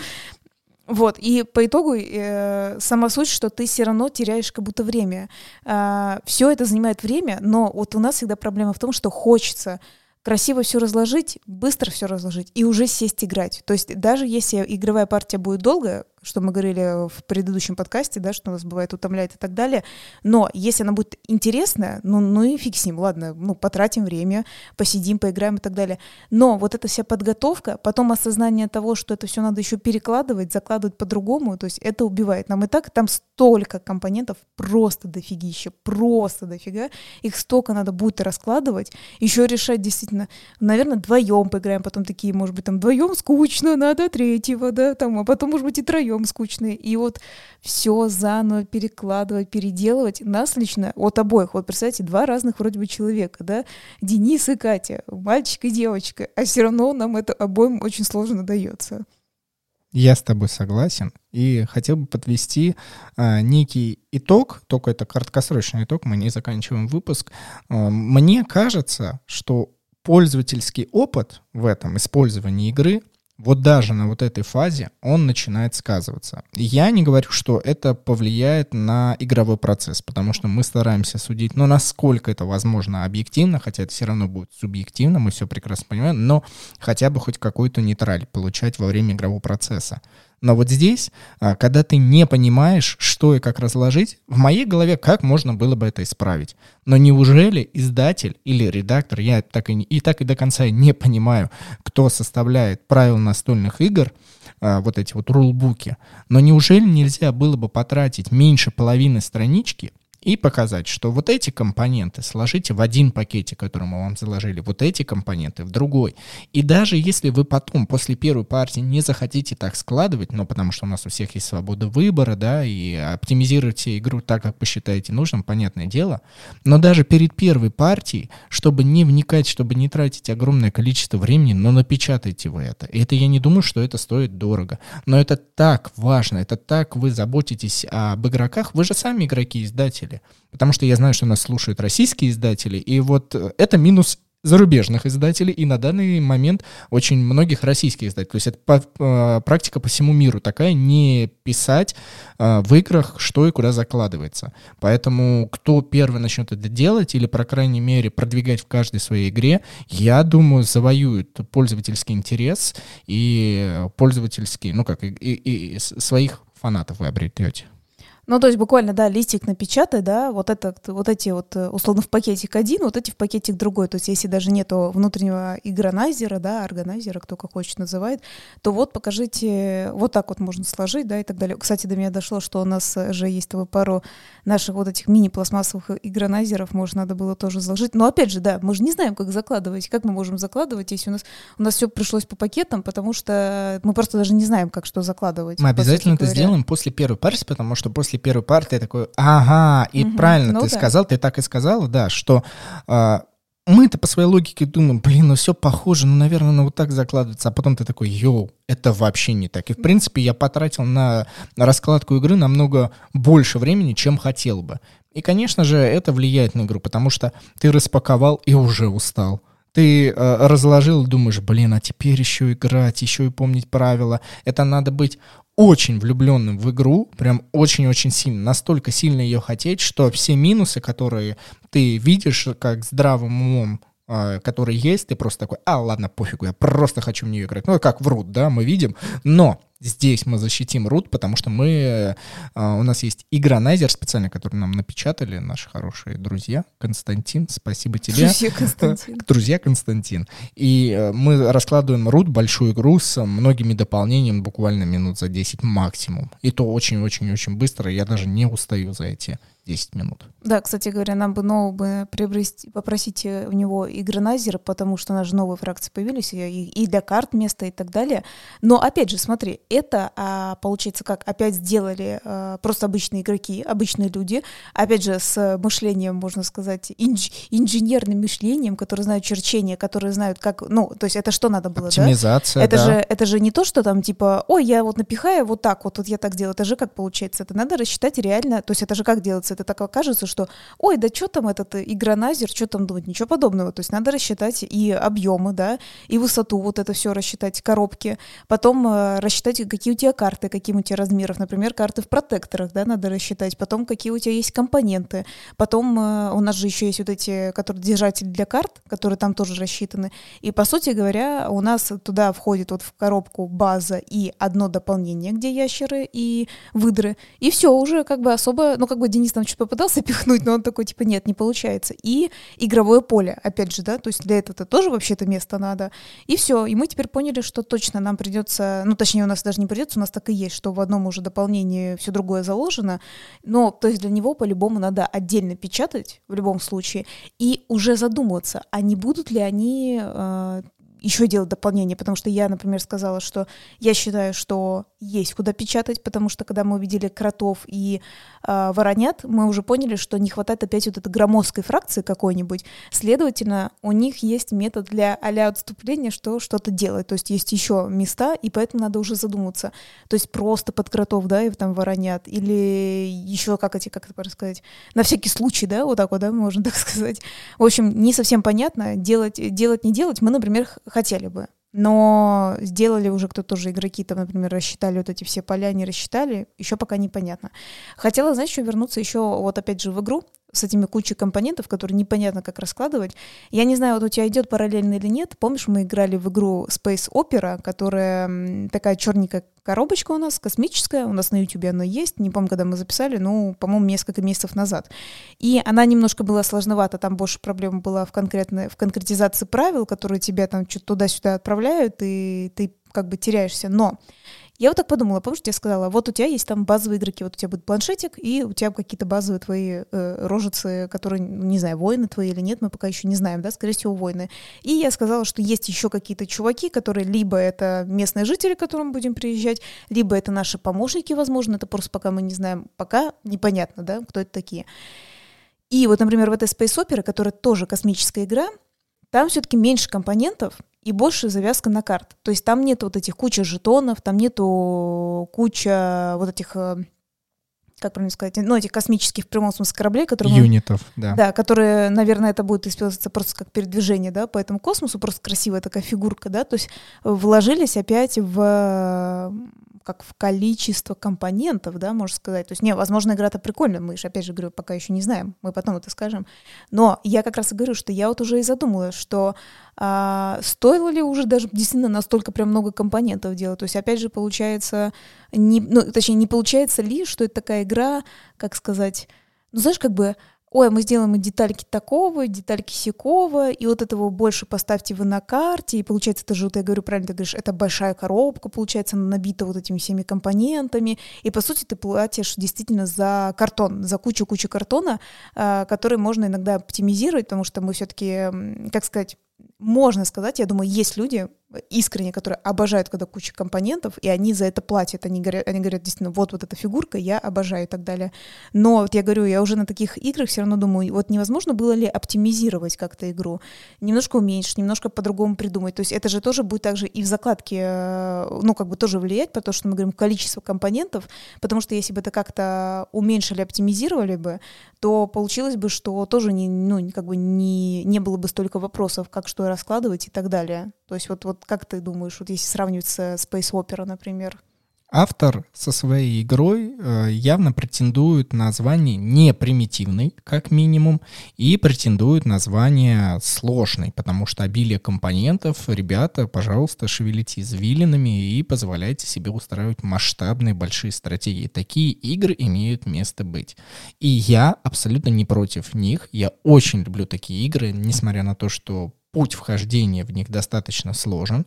Вот, и по итогу э, сама суть, что ты все равно теряешь как будто время. Э, все это занимает время, но вот у нас всегда проблема в том, что хочется красиво все разложить, быстро все разложить и уже сесть играть. То есть даже если игровая партия будет долгая, что мы говорили в предыдущем подкасте, да, что нас бывает утомляет и так далее. Но если она будет интересная, ну, ну и фиг с ним, ладно, ну, потратим время, посидим, поиграем и так далее. Но вот эта вся подготовка, потом осознание того, что это все надо еще перекладывать, закладывать по-другому, то есть это убивает. Нам и так там столько компонентов, просто дофигища, просто дофига. Их столько надо будет раскладывать, еще решать действительно, наверное, вдвоем поиграем, потом такие, может быть, там вдвоем скучно, надо третьего, да, там, а потом, может быть, и троем вдвоем скучные. И вот все заново перекладывать, переделывать. Нас лично от обоих, вот представьте, два разных вроде бы человека, да, Денис и Катя, мальчик и девочка, а все равно нам это обоим очень сложно дается. Я с тобой согласен и хотел бы подвести а, некий итог, только это краткосрочный итог, мы не заканчиваем выпуск. А, мне кажется, что пользовательский опыт в этом использовании игры вот даже на вот этой фазе он начинает сказываться. Я не говорю, что это повлияет на игровой процесс, потому что мы стараемся судить, ну, насколько это возможно объективно, хотя это все равно будет субъективно, мы все прекрасно понимаем, но хотя бы хоть какой-то нейтраль получать во время игрового процесса. Но вот здесь, а, когда ты не понимаешь, что и как разложить, в моей голове как можно было бы это исправить. Но неужели издатель или редактор, я так и, и так и до конца не понимаю, кто составляет правила настольных игр, а, вот эти вот рулбуки, но неужели нельзя было бы потратить меньше половины странички и показать, что вот эти компоненты сложите в один пакетик, который мы вам заложили, вот эти компоненты в другой. И даже если вы потом, после первой партии, не захотите так складывать, ну, потому что у нас у всех есть свобода выбора, да, и оптимизируйте игру так, как посчитаете нужным, понятное дело, но даже перед первой партией, чтобы не вникать, чтобы не тратить огромное количество времени, но напечатайте вы это. И это я не думаю, что это стоит дорого. Но это так важно, это так вы заботитесь об игроках. Вы же сами игроки-издатели. Потому что я знаю, что нас слушают российские издатели, и вот э, это минус зарубежных издателей и на данный момент очень многих российских издателей. То есть это по, э, практика по всему миру такая, не писать э, в играх, что и куда закладывается. Поэтому кто первый начнет это делать или, по крайней мере, продвигать в каждой своей игре, я думаю, завоюет пользовательский интерес и пользовательский, ну как, и, и, и своих фанатов вы обретете. Ну, то есть буквально, да, листик напечатай, да, вот, это, вот эти вот, э, условно, в пакетик один, вот эти в пакетик другой. То есть если даже нету внутреннего игронайзера, да, органайзера, кто как хочет называет, то вот покажите, вот так вот можно сложить, да, и так далее. Кстати, до меня дошло, что у нас же есть пару наших вот этих мини-пластмассовых игронайзеров, может, надо было тоже заложить. Но опять же, да, мы же не знаем, как закладывать, как мы можем закладывать, если у нас, у нас все пришлось по пакетам, потому что мы просто даже не знаем, как что закладывать. Мы обязательно это сделаем после первой партии, потому что после после первой парты я такой, ага, и угу, правильно ну ты да. сказал, ты так и сказала, да, что э, мы-то по своей логике думаем, блин, ну все похоже, ну, наверное, ну вот так закладывается, а потом ты такой, йоу, это вообще не так. И, в принципе, я потратил на, на раскладку игры намного больше времени, чем хотел бы. И, конечно же, это влияет на игру, потому что ты распаковал и уже устал ты э, разложил, думаешь, блин, а теперь еще играть, еще и помнить правила. Это надо быть очень влюбленным в игру, прям очень-очень сильно, настолько сильно ее хотеть, что все минусы, которые ты видишь как здравым умом, э, которые есть, ты просто такой, а, ладно, пофигу, я просто хочу в нее играть. Ну, как врут, да, мы видим, но здесь мы защитим root, потому что мы, а, у нас есть игронайзер специально, который нам напечатали наши хорошие друзья. Константин, спасибо тебе. Друзья Константин. Друзья Константин. И э, мы раскладываем root, большую игру с многими дополнениями, буквально минут за 10 максимум. И то очень-очень-очень быстро, я даже не устаю за эти 10 минут. Да, кстати говоря, нам бы нового бы приобрести, попросить у него игронайзер, потому что у нас же новые фракции появились, и, и для карт место и так далее. Но опять же, смотри, это а, получается как опять сделали а, просто обычные игроки, обычные люди, опять же с мышлением, можно сказать, инж, инженерным мышлением, которые знают черчение, которые знают как, ну, то есть это что надо было, Оптимизация, да? Это да. же это же не то, что там типа, ой, я вот напихаю вот так вот, вот я так делаю, это же как получается, это надо рассчитать реально, то есть это же как делается, это так окажется, что, ой, да что там этот игроназер, что там думать, ничего подобного, то есть надо рассчитать и объемы, да, и высоту, вот это все рассчитать, коробки, потом э, рассчитать какие у тебя карты, каким у тебя размеров. Например, карты в протекторах, да, надо рассчитать. Потом, какие у тебя есть компоненты. Потом э, у нас же еще есть вот эти, которые держатели для карт, которые там тоже рассчитаны. И, по сути говоря, у нас туда входит вот в коробку база и одно дополнение, где ящеры и выдры. И все, уже как бы особо, ну, как бы Денис там что-то попытался пихнуть, но он такой, типа, нет, не получается. И игровое поле, опять же, да, то есть для этого тоже вообще-то место надо. И все, и мы теперь поняли, что точно нам придется, ну, точнее, у нас даже не придется, у нас так и есть, что в одном уже дополнении все другое заложено, но то есть для него по-любому надо отдельно печатать в любом случае и уже задумываться, а не будут ли они э, еще делать дополнение, потому что я, например, сказала, что я считаю, что есть куда печатать, потому что когда мы увидели кротов и э, воронят, мы уже поняли, что не хватает опять вот этой громоздкой фракции какой-нибудь. Следовательно, у них есть метод для а отступления, что что-то делать. То есть есть еще места, и поэтому надо уже задуматься. То есть просто под кротов, да, и там воронят, или еще как эти, как это сказать, на всякий случай, да, вот так вот, да, можно так сказать. В общем, не совсем понятно, делать, делать, не делать. Мы, например, хотели бы. Но сделали уже кто-то уже игроки, там, например, рассчитали вот эти все поля, не рассчитали, еще пока непонятно. Хотела, знаешь, еще вернуться еще вот опять же в игру с этими кучей компонентов, которые непонятно как раскладывать. Я не знаю, вот у тебя идет параллельно или нет. Помнишь, мы играли в игру Space Opera, которая такая черненькая коробочка у нас, космическая, у нас на YouTube она есть, не помню, когда мы записали, ну, по-моему, несколько месяцев назад. И она немножко была сложновата, там больше проблема была в, конкретной, в конкретизации правил, которые тебя там что-то туда-сюда отправляют, и ты как бы теряешься. Но Я вот так подумала, помнишь, я сказала, вот у тебя есть там базовые игроки, вот у тебя будет планшетик, и у тебя какие-то базовые твои э, рожицы, которые, ну, не знаю, воины твои или нет, мы пока еще не знаем, да, скорее всего, воины. И я сказала, что есть еще какие-то чуваки, которые либо это местные жители, к которым будем приезжать, либо это наши помощники, возможно, это просто пока мы не знаем, пока непонятно, да, кто это такие. И вот, например, в этой Space Opera, которая тоже космическая игра, там все-таки меньше компонентов и больше завязка на карт. То есть там нет вот этих куча жетонов, там нету куча вот этих э, как правильно сказать, ну, этих космических в прямом смысле кораблей, которые... Юнитов, да. Да, которые, наверное, это будет использоваться просто как передвижение, да, по этому космосу, просто красивая такая фигурка, да, то есть вложились опять в как в количество компонентов, да, можно сказать. То есть, не, возможно, игра-то прикольная, мы же, опять же, говорю, пока еще не знаем, мы потом это скажем. Но я как раз и говорю, что я вот уже и задумалась, что а, стоило ли уже даже действительно настолько прям много компонентов делать. То есть, опять же, получается, не, ну, точнее, не получается ли, что это такая игра, как сказать, ну, знаешь, как бы ой, мы сделаем и детальки такого, и детальки сякого, и вот этого больше поставьте вы на карте, и получается, это же, вот я говорю правильно, ты говоришь, это большая коробка, получается, она набита вот этими всеми компонентами, и по сути ты платишь действительно за картон, за кучу-кучу картона, э, который можно иногда оптимизировать, потому что мы все-таки, как сказать, можно сказать, я думаю, есть люди, искренне, которые обожают, когда куча компонентов, и они за это платят. Они говорят, они говорят действительно, вот, вот эта фигурка, я обожаю и так далее. Но вот я говорю, я уже на таких играх все равно думаю, вот невозможно было ли оптимизировать как-то игру? Немножко уменьшить, немножко по-другому придумать. То есть это же тоже будет также и в закладке, э, ну, как бы тоже влиять, потому что мы говорим количество компонентов, потому что если бы это как-то уменьшили, оптимизировали бы, то получилось бы, что тоже не, ну, как бы не, не было бы столько вопросов, как что раскладывать и так далее. То есть вот, вот как ты думаешь, вот если сравнивать с Space Opera, например? Автор со своей игрой э, явно претендует на звание не примитивный, как минимум, и претендует на звание сложный, потому что обилие компонентов, ребята, пожалуйста, шевелите извилинами и позволяйте себе устраивать масштабные большие стратегии. Такие игры имеют место быть. И я абсолютно не против них. Я очень люблю такие игры, несмотря на то, что путь вхождения в них достаточно сложен.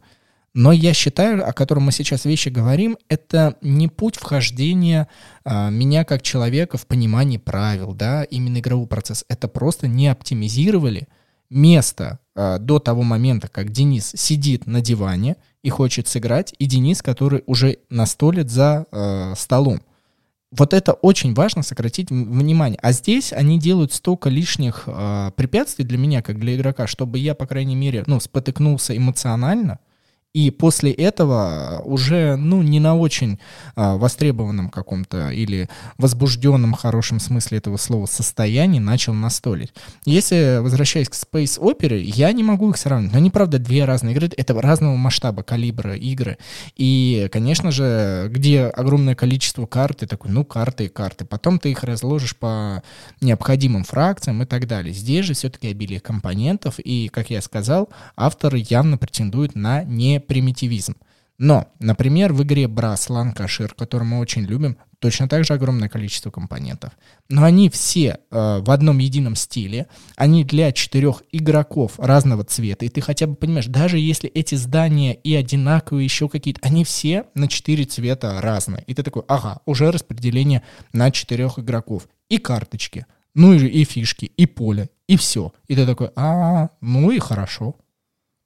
Но я считаю, о котором мы сейчас вещи говорим, это не путь вхождения а, меня как человека в понимании правил, да, именно игровой процесс. Это просто не оптимизировали место а, до того момента, как Денис сидит на диване и хочет сыграть, и Денис, который уже настолит за а, столом вот это очень важно сократить внимание. А здесь они делают столько лишних э, препятствий для меня, как для игрока, чтобы я, по крайней мере, ну, спотыкнулся эмоционально, и после этого уже, ну, не на очень а, востребованном каком-то или возбужденном, хорошем смысле этого слова, состоянии начал настолить. Если, возвращаясь к Space Opera, я не могу их сравнить. Но они, правда, две разные игры. Это разного масштаба, калибра игры. И, конечно же, где огромное количество карт, ты такой, ну, карты и карты. Потом ты их разложишь по необходимым фракциям и так далее. Здесь же все-таки обилие компонентов. И, как я сказал, автор явно претендует на не примитивизм. Но, например, в игре Brass Lancashire, которую мы очень любим, точно так же огромное количество компонентов. Но они все э, в одном едином стиле, они для четырех игроков разного цвета, и ты хотя бы понимаешь, даже если эти здания и одинаковые, еще какие-то, они все на четыре цвета разные. И ты такой, ага, уже распределение на четырех игроков. И карточки, ну и, и фишки, и поле, и все. И ты такой, а, ну и хорошо.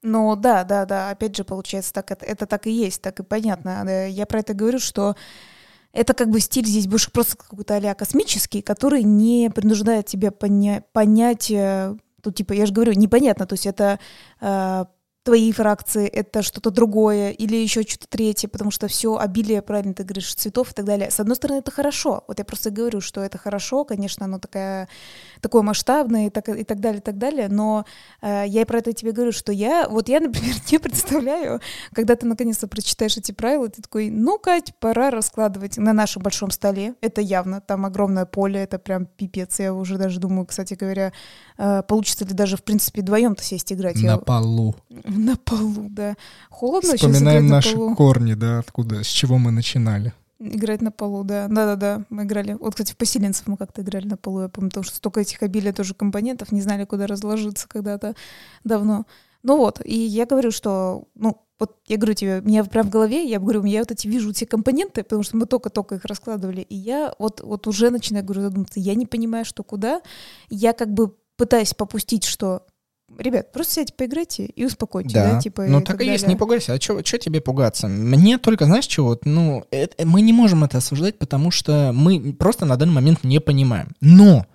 Ну да, да, да, опять же, получается, так это, это так и есть, так и понятно. Э, я про это говорю, что это как бы стиль здесь больше просто какой-то а космический, который не принуждает тебя поня- понять, э, тут типа, я же говорю, непонятно, то есть это э, твои фракции, это что-то другое или еще что-то третье, потому что все обилие, правильно ты говоришь, цветов и так далее. С одной стороны, это хорошо. Вот я просто говорю, что это хорошо, конечно, оно такое, такое масштабное и так, и так далее, и так далее, но э, я и про это тебе говорю, что я, вот я, например, не представляю, когда ты наконец-то прочитаешь эти правила, ты такой, ну, Кать, пора раскладывать на нашем большом столе, это явно, там огромное поле, это прям пипец, я уже даже думаю, кстати говоря, э, получится ли даже, в принципе, вдвоем-то сесть играть. На я... полу. На полу, да. Холодно Вспоминаем наши полу. корни, да, откуда, с чего мы начинали. Играть на полу, да. Да-да-да, мы играли. Вот, кстати, в поселенцев мы как-то играли на полу, я помню, потому что столько этих обилия тоже компонентов, не знали, куда разложиться когда-то давно. Ну вот, и я говорю, что, ну, вот я говорю тебе, у меня прям в голове, я говорю, я вот эти вижу все компоненты, потому что мы только-только их раскладывали, и я вот, вот уже начинаю, говорю, задуматься, я не понимаю, что куда, я как бы пытаюсь попустить, что ребят, просто сядьте, поиграйте и успокойтесь, да, да типа. Ну, так и есть, не пугайся. А что тебе пугаться? Мне только, знаешь, чего? Ну, это, мы не можем это осуждать, потому что мы просто на данный момент не понимаем. Но,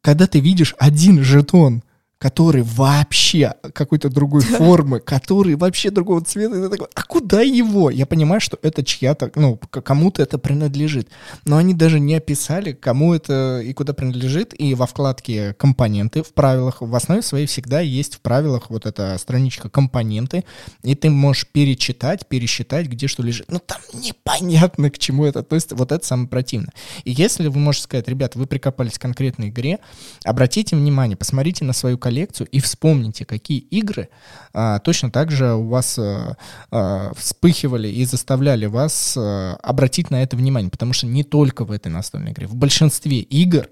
когда ты видишь один жетон, который вообще какой-то другой формы, который вообще другого цвета. И такой, а куда его? Я понимаю, что это чья-то, ну, кому-то это принадлежит. Но они даже не описали, кому это и куда принадлежит. И во вкладке «Компоненты» в правилах, в основе своей всегда есть в правилах вот эта страничка «Компоненты», и ты можешь перечитать, пересчитать, где что лежит. Ну, там непонятно, к чему это. То есть вот это самое противное. И если вы можете сказать, ребят, вы прикопались к конкретной игре, обратите внимание, посмотрите на свою коллекцию, и вспомните, какие игры а, точно так же у вас а, а, вспыхивали и заставляли вас а, обратить на это внимание, потому что не только в этой настольной игре, в большинстве игр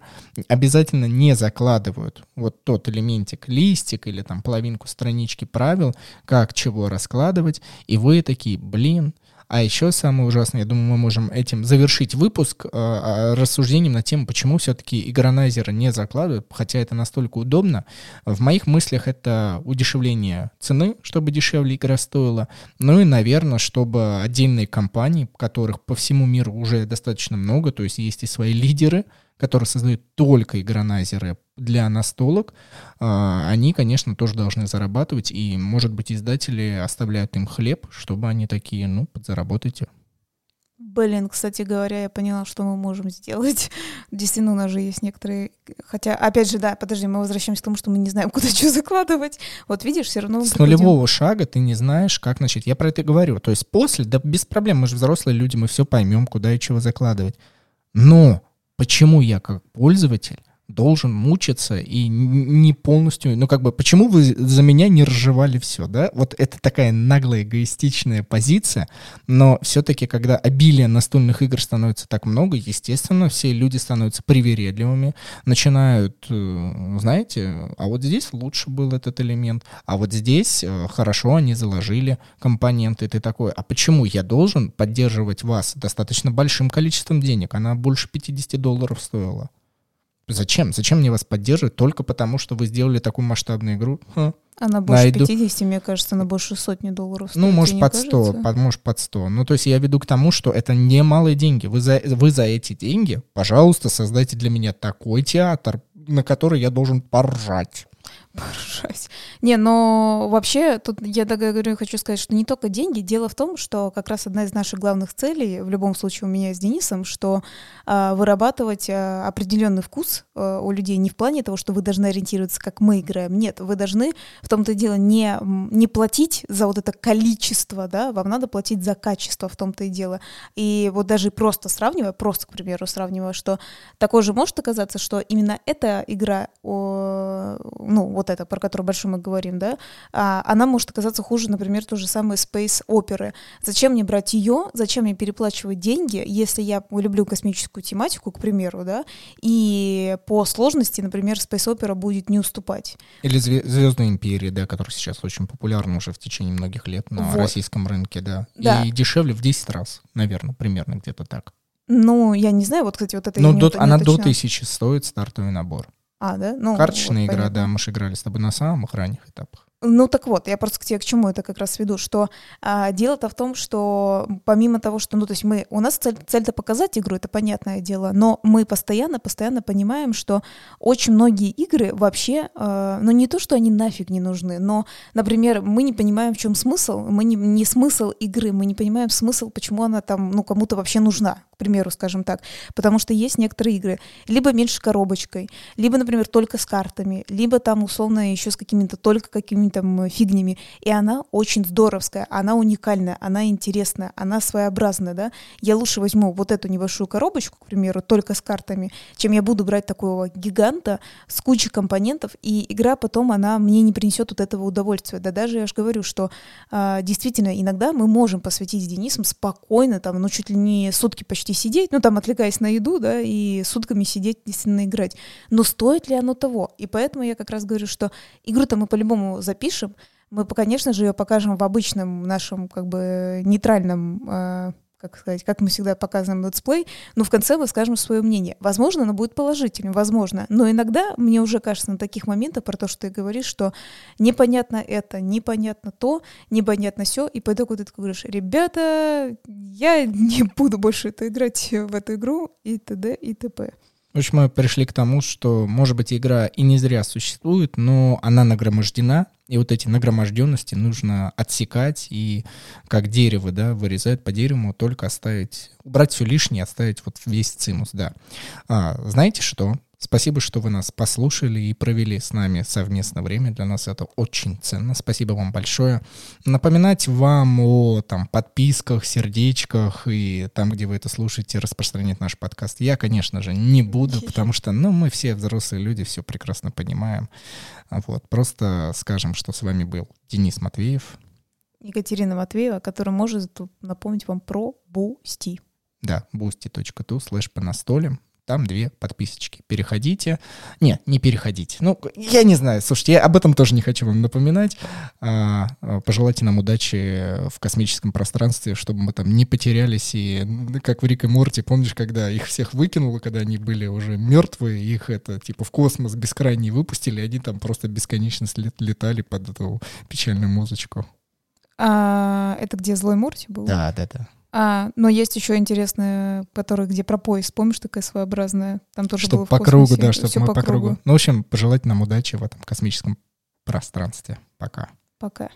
обязательно не закладывают вот тот элементик, листик или там половинку странички правил, как чего раскладывать, и вы такие, блин, а еще самое ужасное, я думаю, мы можем этим завершить выпуск э, рассуждением на тему, почему все-таки игронайзеры не закладывают, хотя это настолько удобно. В моих мыслях это удешевление цены, чтобы дешевле игра стоила, ну и, наверное, чтобы отдельные компании, которых по всему миру уже достаточно много, то есть есть и свои лидеры, которые создают только игронайзеры для настолок, а, они, конечно, тоже должны зарабатывать, и, может быть, издатели оставляют им хлеб, чтобы они такие, ну, подзаработайте. Блин, кстати говоря, я поняла, что мы можем сделать. Действительно, у нас же есть некоторые... Хотя, опять же, да, подожди, мы возвращаемся к тому, что мы не знаем, куда что закладывать. Вот видишь, все равно... С приходим... нулевого шага ты не знаешь, как начать. Я про это говорю. То есть после, да без проблем, мы же взрослые люди, мы все поймем, куда и чего закладывать. Но почему я как пользователь должен мучиться и не полностью, ну как бы, почему вы за меня не разжевали все, да? Вот это такая наглая, эгоистичная позиция, но все-таки, когда обилие настольных игр становится так много, естественно, все люди становятся привередливыми, начинают, э, знаете, а вот здесь лучше был этот элемент, а вот здесь э, хорошо они заложили компоненты, ты такой, а почему я должен поддерживать вас достаточно большим количеством денег? Она больше 50 долларов стоила. Зачем? Зачем мне вас поддерживать только потому, что вы сделали такую масштабную игру? Ха. Она больше Найду. 50, мне кажется, она больше сотни долларов стоит. Ну, может, под 100, под, может, под 100. Ну, то есть я веду к тому, что это не малые деньги. Вы за, вы за эти деньги, пожалуйста, создайте для меня такой театр, на который я должен поржать. Поржать. Не, но вообще, тут я говорю, хочу сказать, что не только деньги. Дело в том, что как раз одна из наших главных целей, в любом случае у меня с Денисом, что э, вырабатывать э, определенный вкус э, у людей не в плане того, что вы должны ориентироваться, как мы играем. Нет, вы должны в том-то дело не, не платить за вот это количество, да, вам надо платить за качество в том-то и дело. И вот даже просто сравнивая, просто, к примеру, сравнивая, что такое же может оказаться, что именно эта игра, о, ну, вот эта, про которую большой мы говорим, да, а, она может оказаться хуже, например, то же самое Space оперы. Зачем мне брать ее, зачем мне переплачивать деньги, если я люблю космическую тематику, к примеру, да, и по сложности, например, Space опера будет не уступать. Или Звездная империя, да, которая сейчас очень популярна уже в течение многих лет на вот. российском рынке, да. да. И дешевле в 10 раз, наверное, примерно где-то так. Ну, я не знаю, вот, кстати, вот это... Ну, до, она до тысячи стоит стартовый набор. А, да? Ну, Карточная вот, игра, понятно. да, мы же играли с тобой на самых ранних этапах. Ну так вот, я просто к тебе к чему это как раз веду, что а, дело-то в том, что помимо того, что, ну то есть мы, у нас цель, цель-то показать игру, это понятное дело, но мы постоянно, постоянно понимаем, что очень многие игры вообще, а, ну не то, что они нафиг не нужны, но, например, мы не понимаем, в чем смысл, мы не, не смысл игры, мы не понимаем смысл, почему она там, ну кому-то вообще нужна, к примеру, скажем так, потому что есть некоторые игры, либо меньше коробочкой, либо, например, только с картами, либо там условно еще с какими-то, только какими-то там фигнями. И она очень здоровская, она уникальная, она интересная, она своеобразная, да. Я лучше возьму вот эту небольшую коробочку, к примеру, только с картами, чем я буду брать такого гиганта с кучей компонентов, и игра потом, она мне не принесет вот этого удовольствия. Да даже я же говорю, что э, действительно иногда мы можем посвятить с Денисом спокойно, там, ну, чуть ли не сутки почти сидеть, ну, там, отвлекаясь на еду, да, и сутками сидеть, действительно играть. Но стоит ли оно того? И поэтому я как раз говорю, что игру-то мы по-любому запишем, пишем, Мы, конечно же, ее покажем в обычном нашем как бы нейтральном э, как сказать, как мы всегда показываем летсплей, но в конце мы скажем свое мнение. Возможно, оно будет положительным, возможно, но иногда мне уже кажется на таких моментах про то, что ты говоришь, что непонятно это, непонятно то, непонятно все, и по итогу ты говоришь, ребята, я не буду больше это играть в эту игру, и т.д. и т.п. В общем, мы пришли к тому, что, может быть, игра и не зря существует, но она нагромождена, и вот эти нагроможденности нужно отсекать и как дерево, да, вырезают по дереву, только оставить, убрать все лишнее, оставить вот весь цимус, да. А, знаете что? Спасибо, что вы нас послушали и провели с нами совместное время. Для нас это очень ценно. Спасибо вам большое. Напоминать вам о там, подписках, сердечках и там, где вы это слушаете, распространять наш подкаст я, конечно же, не буду, потому что ну, мы все взрослые люди, все прекрасно понимаем. Вот. Просто скажем, что с вами был Денис Матвеев. Екатерина Матвеева, которая может напомнить вам про Бусти. Да, boosty.tu слэш понастолям там две подписочки. Переходите. Не, не переходите. Ну, я не знаю. Слушайте, я об этом тоже не хочу вам напоминать. А, а, пожелайте нам удачи в космическом пространстве, чтобы мы там не потерялись. И как в Рик и Морти, помнишь, когда их всех выкинуло, когда они были уже мертвые, их это типа в космос бескрайний выпустили, они там просто бесконечно летали под эту печальную музычку. А, это где злой Морти был? Да, да, да. А, но есть еще интересная, которая где про поезд, помнишь, такая своеобразная? Там тоже чтобы было по кругу, да, чтобы мы по, по кругу. кругу. Ну, в общем, пожелать нам удачи в этом космическом пространстве. Пока. Пока.